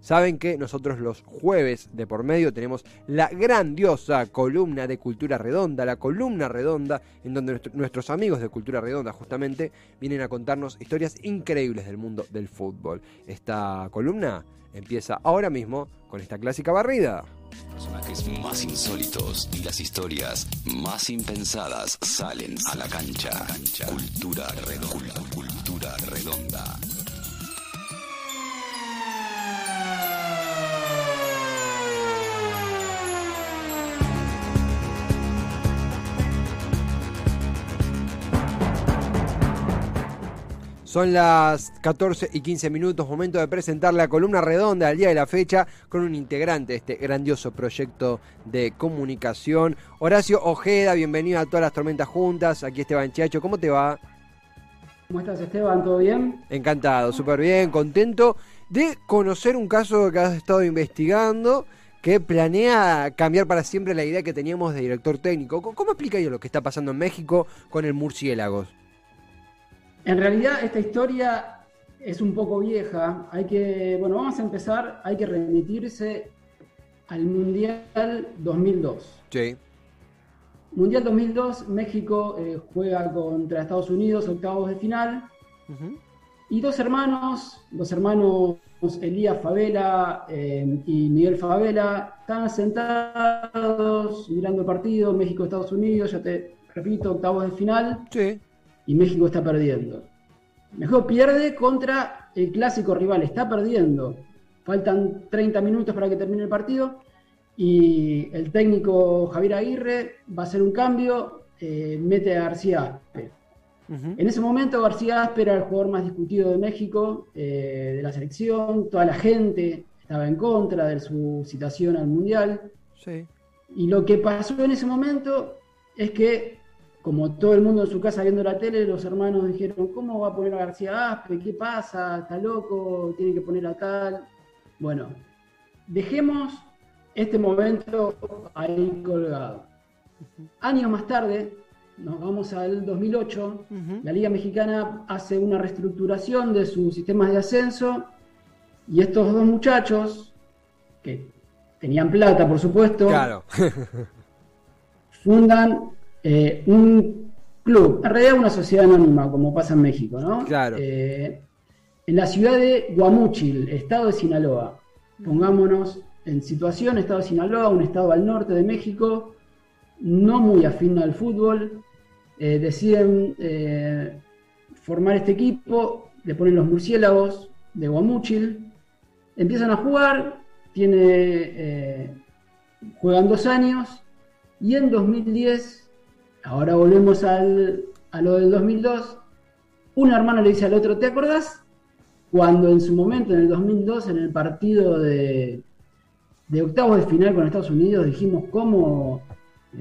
saben que nosotros los jueves de por medio tenemos la grandiosa columna de Cultura Redonda, la columna redonda, en donde nuestros amigos de Cultura Redonda justamente vienen a contarnos historias increíbles del mundo del fútbol. Esta columna empieza ahora mismo con esta clásica barrida. Personajes más insólitos y las historias más impensadas salen a la cancha. Cultura redonda. Cultura redonda. Son las 14 y 15 minutos, momento de presentar la columna redonda al día de la fecha con un integrante de este grandioso proyecto de comunicación. Horacio Ojeda, bienvenido a todas las tormentas juntas. Aquí Esteban Chiacho, ¿cómo te va? ¿Cómo estás Esteban? ¿Todo bien? Encantado, súper bien, contento de conocer un caso que has estado investigando que planea cambiar para siempre la idea que teníamos de director técnico. ¿Cómo explica yo lo que está pasando en México con el Murciélagos? En realidad esta historia es un poco vieja. Hay que, bueno, vamos a empezar, hay que remitirse al Mundial 2002. Sí. Mundial 2002, México eh, juega contra Estados Unidos, octavos de final. Y dos hermanos, dos hermanos Elías Favela eh, y Miguel Favela, están sentados mirando el partido, México-Estados Unidos, ya te repito, octavos de final. Sí y México está perdiendo. México pierde contra el clásico rival, está perdiendo. Faltan 30 minutos para que termine el partido y el técnico Javier Aguirre va a hacer un cambio, eh, mete a García Aspe. En ese momento García Aspe era el jugador más discutido de México, eh, de la selección, toda la gente estaba en contra de su citación al Mundial. Y lo que pasó en ese momento es que como todo el mundo en su casa viendo la tele, los hermanos dijeron, ¿cómo va a poner a García Aspe? ¿Qué pasa? ¿Está loco? ¿Tiene que poner a tal? Bueno, dejemos este momento ahí colgado. Años más tarde, nos vamos al 2008, la Liga Mexicana hace una reestructuración de sus sistemas de ascenso y estos dos muchachos, que tenían plata, por supuesto, fundan eh, un club, en realidad una sociedad anónima, como pasa en México, ¿no? Claro. Eh, en la ciudad de Guamúchil, estado de Sinaloa. Pongámonos en situación, estado de Sinaloa, un estado al norte de México, no muy afín al fútbol. Eh, deciden formar este equipo, le ponen los murciélagos de Guamúchil, empiezan a jugar, tiene, juegan dos años y en 2010 Ahora volvemos al, a lo del 2002. Un hermano le dice al otro, ¿te acordás? Cuando en su momento, en el 2002, en el partido de, de octavos de final con Estados Unidos, dijimos cómo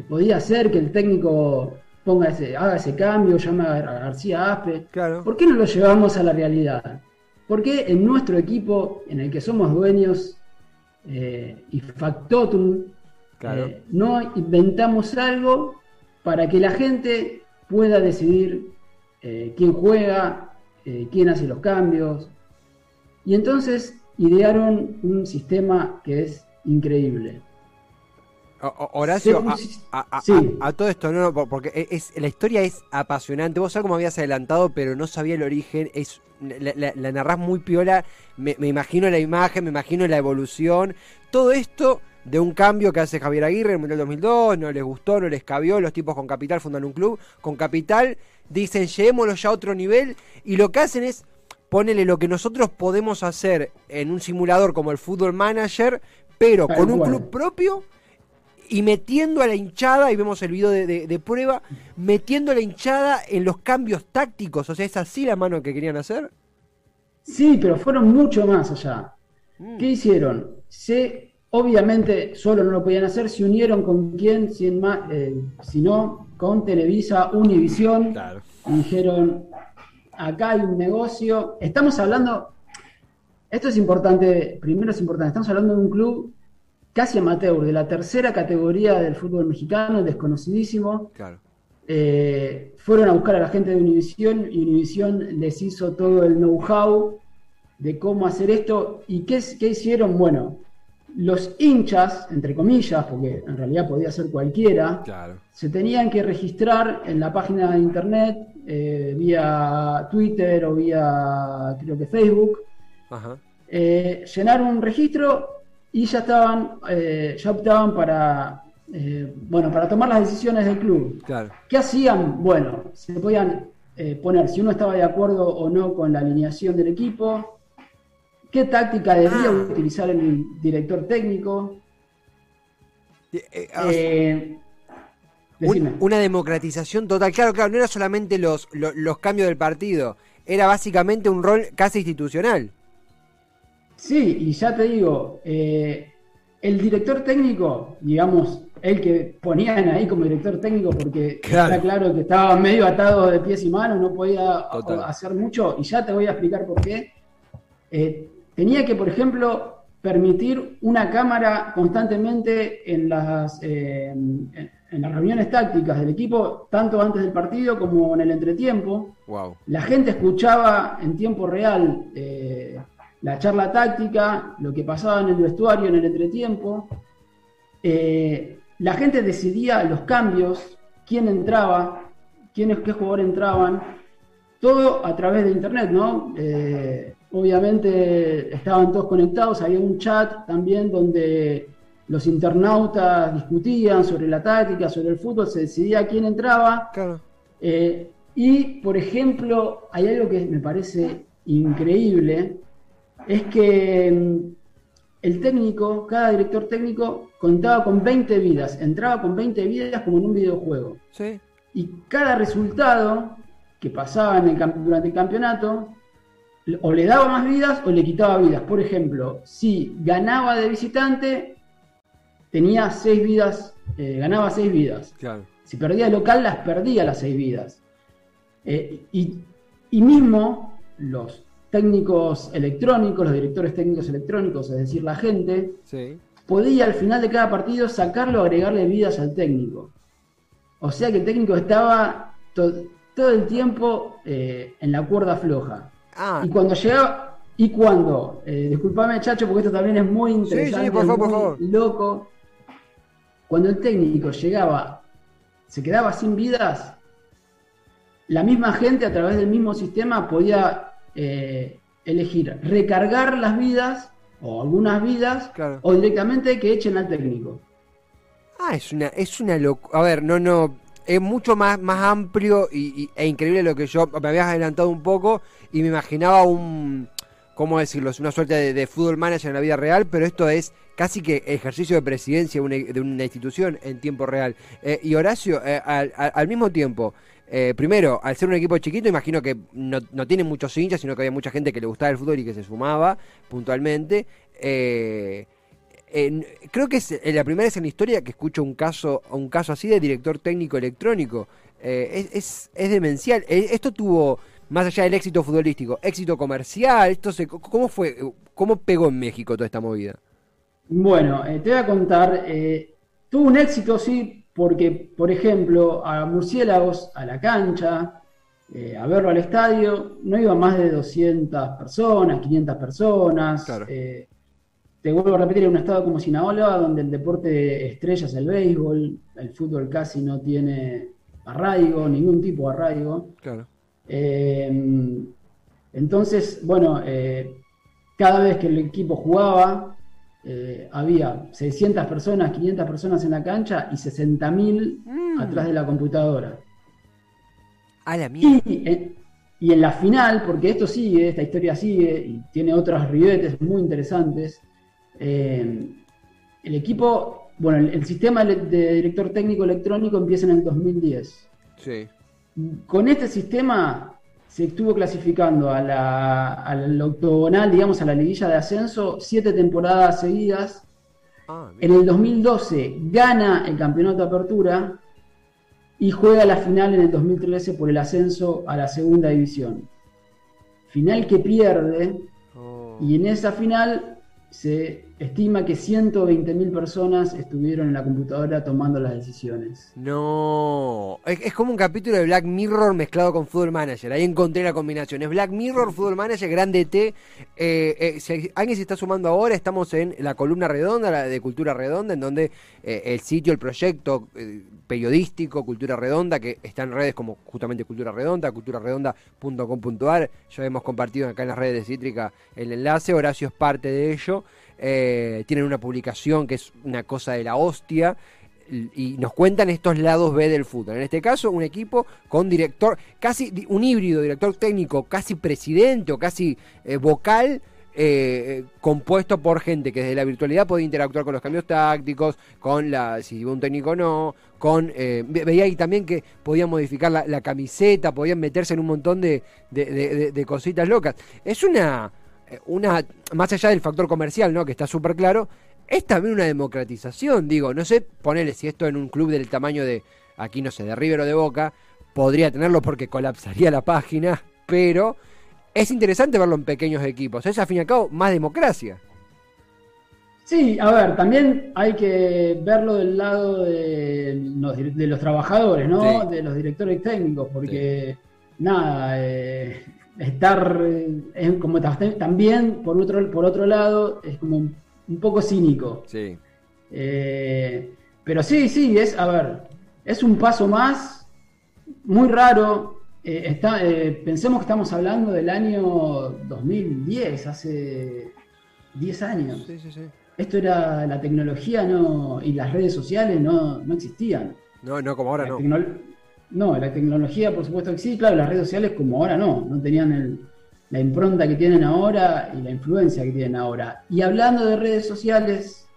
podía ser que el técnico ponga ese, haga ese cambio, llame a García Aspe. Claro. ¿Por qué no lo llevamos a la realidad? ¿Por qué en nuestro equipo, en el que somos dueños eh, y factotum, eh, no inventamos algo para que la gente pueda decidir eh, quién juega, eh, quién hace los cambios. Y entonces idearon un sistema que es increíble. Horacio, a, todo esto, no, porque e, es, la historia es apasionante. Vos sabés cómo habías adelantado, pero no sabía el origen. Es, la, narrás muy piola. Me, me, imagino la imagen, me imagino la evolución. Todo esto de un cambio que hace Javier Aguirre en el Mundial 2002, no les gustó, no les cabió, los tipos con Capital fundan un club, con Capital dicen llevémoslo ya a otro nivel y lo que hacen es ponerle lo que nosotros podemos hacer en un simulador como el Football Manager, pero con un club propio y metiendo a la hinchada, y vemos el video de, prueba, metiendo a la hinchada en los cambios tácticos, o sea, ¿es así la mano que querían hacer? Sí, pero fueron mucho más allá. Mm. ¿Qué hicieron? Se Obviamente solo no lo podían hacer, se unieron con quién, si, más, eh, no, con Televisa, Univisión, y dijeron, acá hay un negocio, estamos hablando, esto es importante, primero es importante, estamos hablando de un club casi amateur, de la tercera categoría del fútbol mexicano, desconocidísimo. Eh, fueron a buscar a la gente de Univisión y Univisión les hizo todo el know-how de cómo hacer esto. Y qué, qué hicieron. Bueno, los hinchas, entre comillas, porque en realidad podía ser cualquiera, se tenían que registrar en la página de internet eh, vía Twitter o vía, creo que Facebook, eh, llenar un registro y ya estaban, eh, ya optaban para, bueno, para tomar las decisiones del club. ¿Qué hacían? Bueno, se podían poner si uno estaba de acuerdo o no con la alineación del equipo, ¿Qué táctica debería ah. utilizar el director técnico? Eh, ah, eh, una democratización total. Claro, claro, no era solamente los, los, cambios del partido, era básicamente un rol casi institucional. Sí, y ya te digo, eh, el director técnico, digamos, el que ponían ahí como director técnico porque está claro que estaba medio atado de pies y manos, no podía hacer mucho, y ya te voy a explicar por qué. Tenía que, por ejemplo, permitir una cámara constantemente en las, eh, en, las reuniones tácticas del equipo, tanto antes del partido como en el entretiempo. La gente escuchaba en tiempo real eh, la charla táctica, lo que pasaba en el vestuario en el entretiempo. Eh, la gente decidía los cambios, quién entraba, quiénes, qué jugadores entraban, todo a través de internet, ¿no? Obviamente estaban todos conectados, había un chat también donde los internautas discutían sobre la táctica, sobre el fútbol, se decidía quién entraba. Eh, y, por ejemplo, hay algo que me parece increíble, es que mm, el técnico, cada director técnico contaba con 20 vidas, entraba con 20 vidas como en un videojuego. Y cada resultado que pasaba en el, durante el campeonato o le daba más vidas o le quitaba vidas. Por ejemplo, si ganaba de visitante, tenía seis vidas, eh, ganaba seis vidas. Si perdía de local, las perdía las seis vidas. Eh, y, mismo los técnicos electrónicos, los directores técnicos electrónicos, es decir, la gente, podía al final de cada partido sacarlo o agregarle vidas al técnico. O sea que el técnico estaba todo el tiempo eh, en la cuerda floja. Ah. Y cuando llegaba, y cuando, eh, disculpame chacho, porque esto también es muy interesante, muy loco, cuando el técnico llegaba, se quedaba sin vidas, la misma gente a través del mismo sistema podía eh, elegir recargar las vidas o algunas vidas o directamente que echen al técnico. Ah, es una, es una locura. A ver, no, no, es mucho más, más amplio y, e increíble lo que yo me habías adelantado un poco y me imaginaba un, ¿cómo decirlo? Una suerte de, fútbol manager en la vida real, pero esto es casi que ejercicio de presidencia de una institución en tiempo real. Eh, y Horacio, eh, al, mismo tiempo, eh, primero, al ser un equipo chiquito, imagino que no, no tiene muchos hinchas, sino que había mucha gente que le gustaba el fútbol y que se sumaba puntualmente. Eh, creo que es la primera vez en la historia que escucho un caso, un caso así de director técnico electrónico. Eh, es, es, demencial. Eh, esto tuvo, más allá del éxito futbolístico, éxito comercial. Esto se, ¿Cómo fue? ¿Cómo pegó en México toda esta movida? Bueno, eh, te voy a contar. tuvo un éxito, sí, porque, por ejemplo, a Murciélagos, a la cancha, a verlo al estadio, no iban más de 200 personas, 500 personas. Claro te vuelvo a repetir, en un estado como Sinaloa, donde el deporte estrella es el béisbol, el fútbol casi no tiene arraigo, ningún tipo de arraigo. Claro. Eh, entonces, bueno, eh, cada vez que el equipo jugaba, eh, había 600 personas, 500 personas en la cancha y 60.000 mm. atrás de la computadora. A la mierda. Y, y, en la final, porque esto sigue, esta historia sigue y tiene otros ribetes muy interesantes, eh, el equipo, bueno, el, sistema de director técnico electrónico empieza en el 2010. Sí. Con este sistema se estuvo clasificando a la, al octogonal, digamos, a la liguilla de ascenso, siete temporadas seguidas. Ah, en el 2012 gana el campeonato de apertura y juega la final en el 2013 por el ascenso a la segunda división. Final que pierde oh. y en esa final se estima que 120.000 personas estuvieron en la computadora tomando las decisiones. No, es, como un capítulo de Black Mirror mezclado con Football Manager. Ahí encontré la combinación. Es Black Mirror, Football Manager, Grande T. Eh, eh, si alguien se está sumando ahora, estamos en la columna redonda, la de Cultura Redonda, en donde eh, el sitio, el proyecto periodístico Cultura Redonda, que está en redes como justamente Cultura Redonda, culturaredonda.com.ar. Ya hemos compartido acá en las redes de Cítrica el enlace. Horacio es parte de ello. Eh, tienen una publicación que es una cosa de la hostia y nos cuentan estos lados B del fútbol. En este caso, un equipo con director, casi un híbrido, director técnico, casi presidente o casi eh, vocal. Eh, compuesto por gente que desde la virtualidad puede interactuar con los cambios tácticos, con la si un técnico no, con veía ahí también que podían modificar la, camiseta, podían meterse en un montón de cositas locas. Es una una, más allá del factor comercial, ¿no? Que está súper claro, es también una democratización, digo, no sé, ponele si esto en un club del tamaño de, aquí no sé, de River o de Boca, podría tenerlo porque colapsaría la página, pero es interesante verlo en pequeños equipos, es al fin y al cabo más democracia. Sí, a ver, también hay que verlo del lado de los, trabajadores, ¿no? De los directores técnicos, porque nada, eh, estar es como también por otro por otro lado es como un, poco cínico. Sí. Eh, pero sí sí es a ver es un paso más muy raro. Eh, está, eh, pensemos que estamos hablando del año 2010 hace 10 años. Sí, sí, sí. esto era la tecnología no y las redes sociales no, no existían. No no como ahora no no, la tecnología por supuesto que sí, claro, las redes sociales como ahora no, no tenían la impronta que tienen ahora y la influencia que tienen ahora. Y hablando de redes sociales,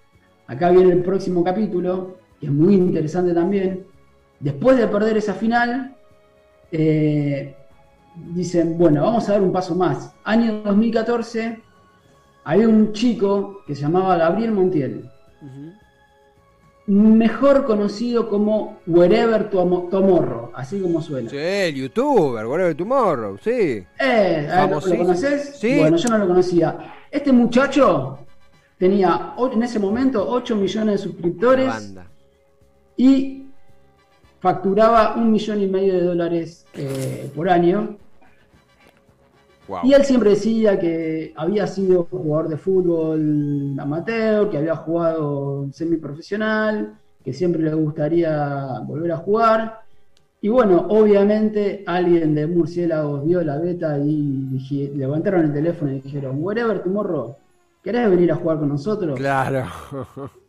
acá viene el próximo capítulo, que es muy interesante también. Después de perder esa final, eh, dicen, bueno, vamos a dar un paso más. Año 2014, había un chico que se llamaba Gabriel Montiel mejor conocido como Wherever Tomorrow, así como suena. Sí, el youtuber, Wherever Tomorrow, sí. Eh, ¿Lo conoces? Sí. Bueno, yo no lo conocía. Este muchacho tenía en ese momento 8 millones de suscriptores y facturaba un millón y medio de dólares eh, por año. Y él siempre decía que había sido jugador de fútbol amateur, que había jugado semiprofesional, que siempre le gustaría volver a jugar. Y bueno, obviamente alguien de Murciélagos vio la beta y levantaron el teléfono y dijeron, whatever tomorrow, ¿querés venir a jugar con nosotros? Claro.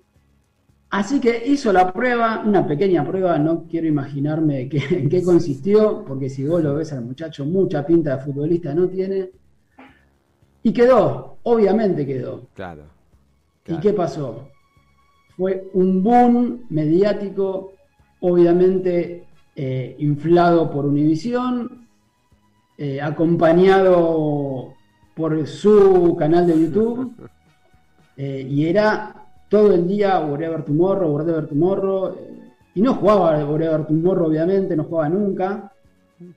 Así que hizo la prueba, una pequeña prueba, no quiero imaginarme en qué consistió, porque si vos lo ves al muchacho, mucha pinta de futbolista no tiene. Y quedó, obviamente quedó. Claro. ¿Y qué pasó? Fue un boom mediático, obviamente eh, inflado por Univision, eh, acompañado por su canal de YouTube, eh, y era todo el día Whatever Tomorrow, Whatever Tomorrow, eh, y no jugaba Whatever Tomorrow, obviamente, no jugaba nunca,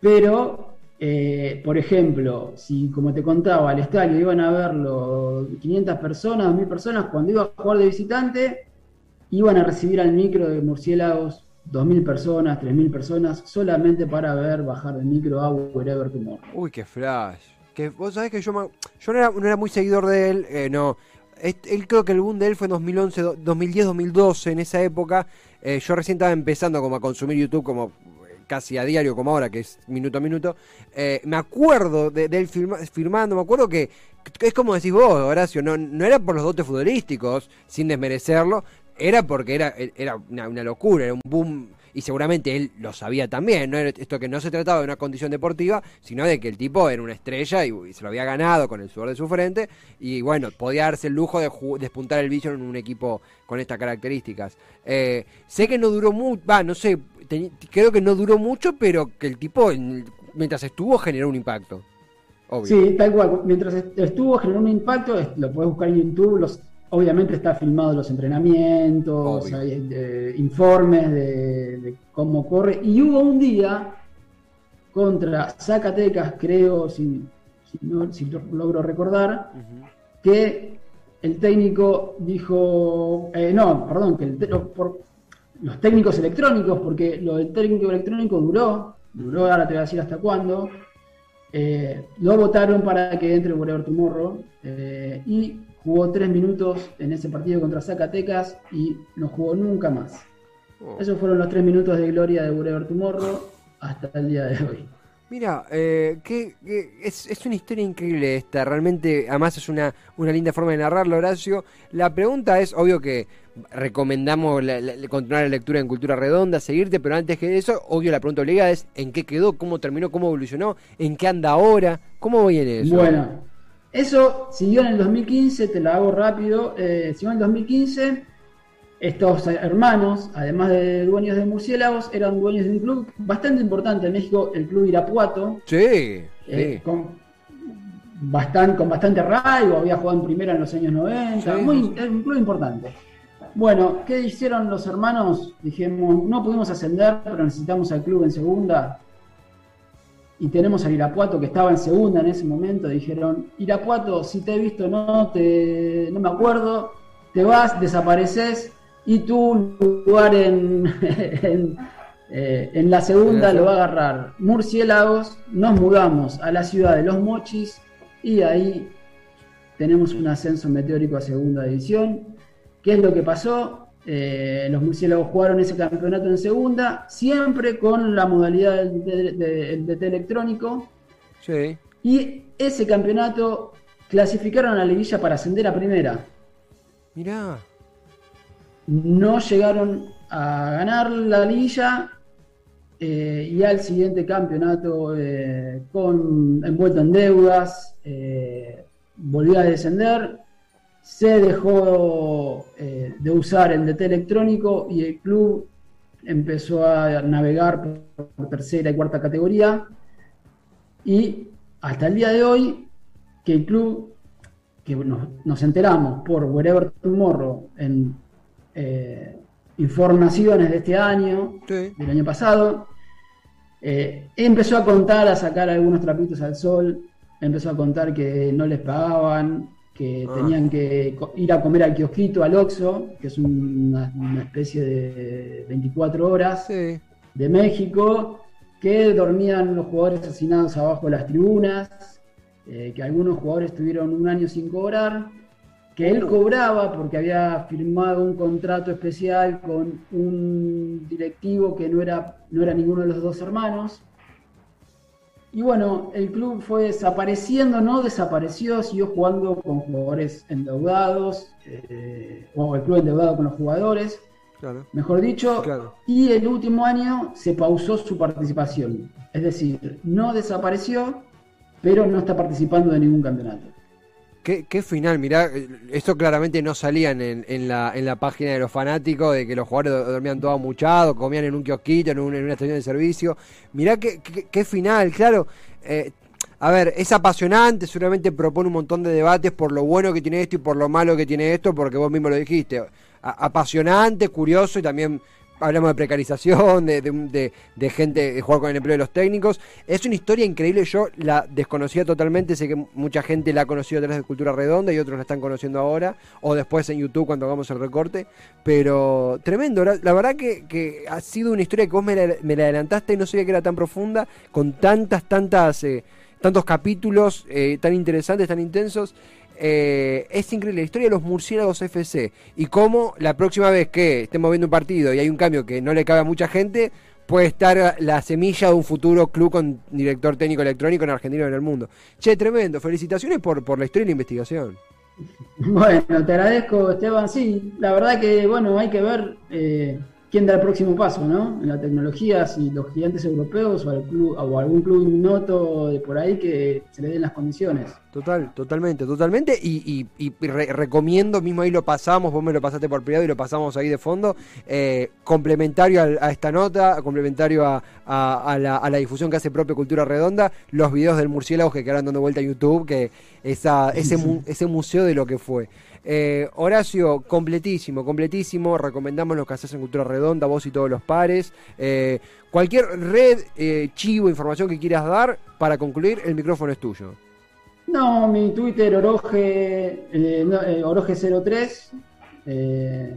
pero, eh, por ejemplo, si como te contaba, al estadio iban a verlo 500 personas, 1000 personas, cuando iba a jugar de visitante, iban a recibir al micro de murciélagos 2.000 personas, 3.000 personas, solamente para ver bajar el micro a Wherever Tomorrow. Uy, qué flash. Que, vos sabés que yo, yo no, era, muy seguidor de él, eh, no, él creo que el boom de él fue en 2011, 2010, 2012, en esa época. Eh, yo recién estaba empezando como a consumir YouTube como eh, casi a diario como ahora, que es minuto a minuto. Eh, me acuerdo de, él firmando, me acuerdo que es como decís vos, Horacio, no, no era por los dotes futbolísticos, sin desmerecerlo, era porque era, era una locura, era un boom y seguramente él lo sabía también, ¿no? Esto que no se trataba de una condición deportiva, sino de que el tipo era una estrella y, se lo había ganado con el sudor de su frente, y bueno, podía darse el lujo de despuntar el vision en un equipo con estas características. Eh, sé que no duró mucho, va, no sé, creo que no duró mucho, pero que el tipo, mientras estuvo, generó un impacto. Sí, tal cual. Mientras estuvo, generó un impacto. Lo puedes buscar en YouTube. Los Obviamente está filmado los entrenamientos, hay, informes de, cómo corre. Y hubo un día contra Zacatecas, creo, si, si, logro recordar, que el técnico dijo, eh, no, perdón, que el, por, los técnicos electrónicos, porque lo del técnico electrónico duró, duró, ahora te voy a decir hasta cuándo, eh, lo votaron para que entre Whatever Tomorrow eh, y jugó tres minutos en ese partido contra Zacatecas y no jugó nunca más. Oh. Esos fueron los tres minutos de gloria de Whatever Tomorrow hasta el día de hoy. Mira, eh, que, es, es, una historia increíble esta, realmente, además es una, una linda forma de narrarlo, Horacio. La pregunta es, obvio que recomendamos continuar la lectura en Cultura Redonda, seguirte, pero antes que eso, obvio la pregunta obligada es, ¿en qué quedó? ¿Cómo terminó? ¿Cómo evolucionó? ¿En qué anda ahora? ¿Cómo viene eso? Bueno, eso siguió en el 2015, te la hago rápido, eh, siguió en el 2015 estos hermanos, además de dueños de murciélagos, eran dueños de un club bastante importante en México, el Club Irapuato. Sí, eh, Con, bastante, con bastante arraigo, había jugado en primera en los años 90, muy, un club importante. Bueno, ¿qué hicieron los hermanos? Dijimos, no pudimos ascender, pero necesitamos al club en segunda. Y tenemos al Irapuato que estaba en segunda en ese momento. Dijeron, Irapuato, si te he visto, no, te, no me acuerdo, te vas, desapareces y tu lugar en, eh, en, la segunda lo va a agarrar Murciélagos, nos mudamos a la ciudad de Los Mochis y ahí tenemos un ascenso meteórico a segunda división. ¿Qué es lo que pasó? Eh, los murciélagos jugaron ese campeonato en segunda, siempre con la modalidad del DT electrónico. Sí. Y ese campeonato clasificaron a la liguilla para ascender a primera. Mirá no llegaron a ganar la liguilla eh, y al siguiente campeonato eh, con envuelto en deudas volvió a descender se dejó de usar el DT electrónico y el club empezó a navegar por tercera y cuarta categoría y hasta el día de hoy que el club que nos, nos enteramos por Wherever Tomorrow en eh, informaciones de este año, del año pasado. Eh, empezó a contar, a sacar algunos trapitos al sol, empezó a contar que no les pagaban, que ah. tenían que ir a comer al kiosquito, al Oxxo, que es una, especie de 24 horas de México, que dormían los jugadores asesinados abajo de las tribunas, eh, que algunos jugadores tuvieron un año sin cobrar, que él cobraba porque había firmado un contrato especial con un directivo que no era, no era ninguno de los dos hermanos. Y bueno, el club fue desapareciendo, no desapareció, siguió jugando con jugadores endeudados, eh, o el club endeudado con los jugadores, mejor dicho, y el último año se pausó su participación. Es decir, no desapareció, pero no está participando de ningún campeonato. Qué, final, mirá, esto claramente no salía en, la, en la página de los fanáticos, de que los jugadores dormían todos amuchados, comían en un kiosquito, en, una estación de servicio. Mirá qué, qué, final, claro. Eh, a ver, es apasionante, seguramente propone un montón de debates por lo bueno que tiene esto y por lo malo que tiene esto, porque vos mismo lo dijiste. apasionante, curioso y también hablamos de precarización, de, de, de, gente, de jugar con el empleo de los técnicos. Es una historia increíble, yo la desconocía totalmente, sé que mucha gente la ha conocido a través de Cultura Redonda y otros la están conociendo ahora, o después en YouTube cuando hagamos el recorte, pero tremendo, la, verdad que, ha sido una historia que vos me la, adelantaste y no sabía que era tan profunda, con tantas, tantas... Eh, tantos capítulos eh, tan interesantes, tan intensos, eh, es increíble la historia de los murciélagos FC y cómo la próxima vez que estemos viendo un partido y hay un cambio que no le cabe a mucha gente, puede estar la semilla de un futuro club con director técnico electrónico en Argentina y en el mundo. Che, tremendo. Felicitaciones por, por la historia y la investigación. Bueno, te agradezco, Esteban. Sí, la verdad que, bueno, hay que ver. Eh, quién da el próximo paso, ¿no? En la tecnología, si los gigantes europeos o, club, o algún club noto de por ahí que se le den las condiciones. Total, totalmente, totalmente. Y, recomiendo, mismo ahí lo pasamos, vos me lo pasaste por privado y lo pasamos ahí de fondo, eh, complementario a, esta nota, complementario a, la, difusión que hace propia Cultura Redonda, los videos del murciélago que quedaron dando vuelta a YouTube, que esa, ese, ese museo de lo que fue. Eh, Horacio, completísimo, completísimo. Recomendamos lo que haces en Cultura Redonda, vos y todos los pares. Eh, cualquier red, eh, chivo, información que quieras dar, para concluir, el micrófono es tuyo. No, mi Twitter Oroge, eh, eh Oroge03. Eh,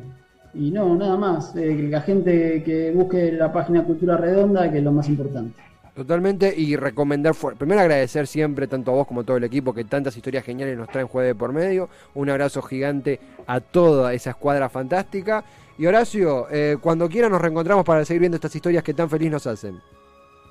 y no, nada más. Eh, la gente que busque la página Cultura Redonda, que es lo más importante. Totalmente, y recomendar, primero agradecer siempre tanto a vos como a todo el equipo que tantas historias geniales nos traen jueves por medio. Un abrazo gigante a toda esa escuadra fantástica. Y Horacio, cuando quiera nos reencontramos para seguir viendo estas historias que tan feliz nos hacen.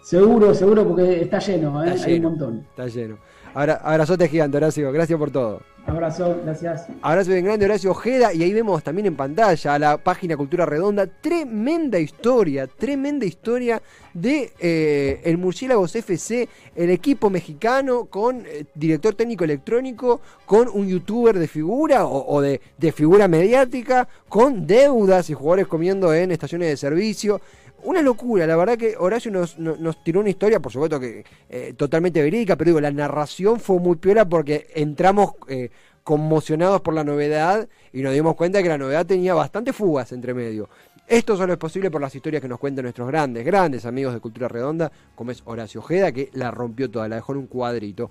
Seguro, seguro, porque está lleno, ¿eh? hay un montón. Está lleno. Ahora, abrazote gigante, Horacio. Gracias por todo. Abrazo, gracias. Abrazo bien grande, Horacio Ojeda. Y ahí vemos también en pantalla la página Cultura Redonda. Tremenda historia, tremenda historia de eh, el Murciélagos FC, el equipo mexicano con eh, director técnico electrónico, con un youtuber de figura o, de, de figura mediática, con deudas y jugadores comiendo en estaciones de servicio una locura, la verdad que Horacio nos, tiró una historia, por supuesto que eh, totalmente verídica, pero digo, la narración fue muy piola porque entramos eh, conmocionados por la novedad y nos dimos cuenta que la novedad tenía bastante fugas entre medio. Esto solo es posible por las historias que nos cuentan nuestros grandes, grandes amigos de Cultura Redonda, como es Horacio Ojeda, que la rompió toda, la dejó en un cuadrito.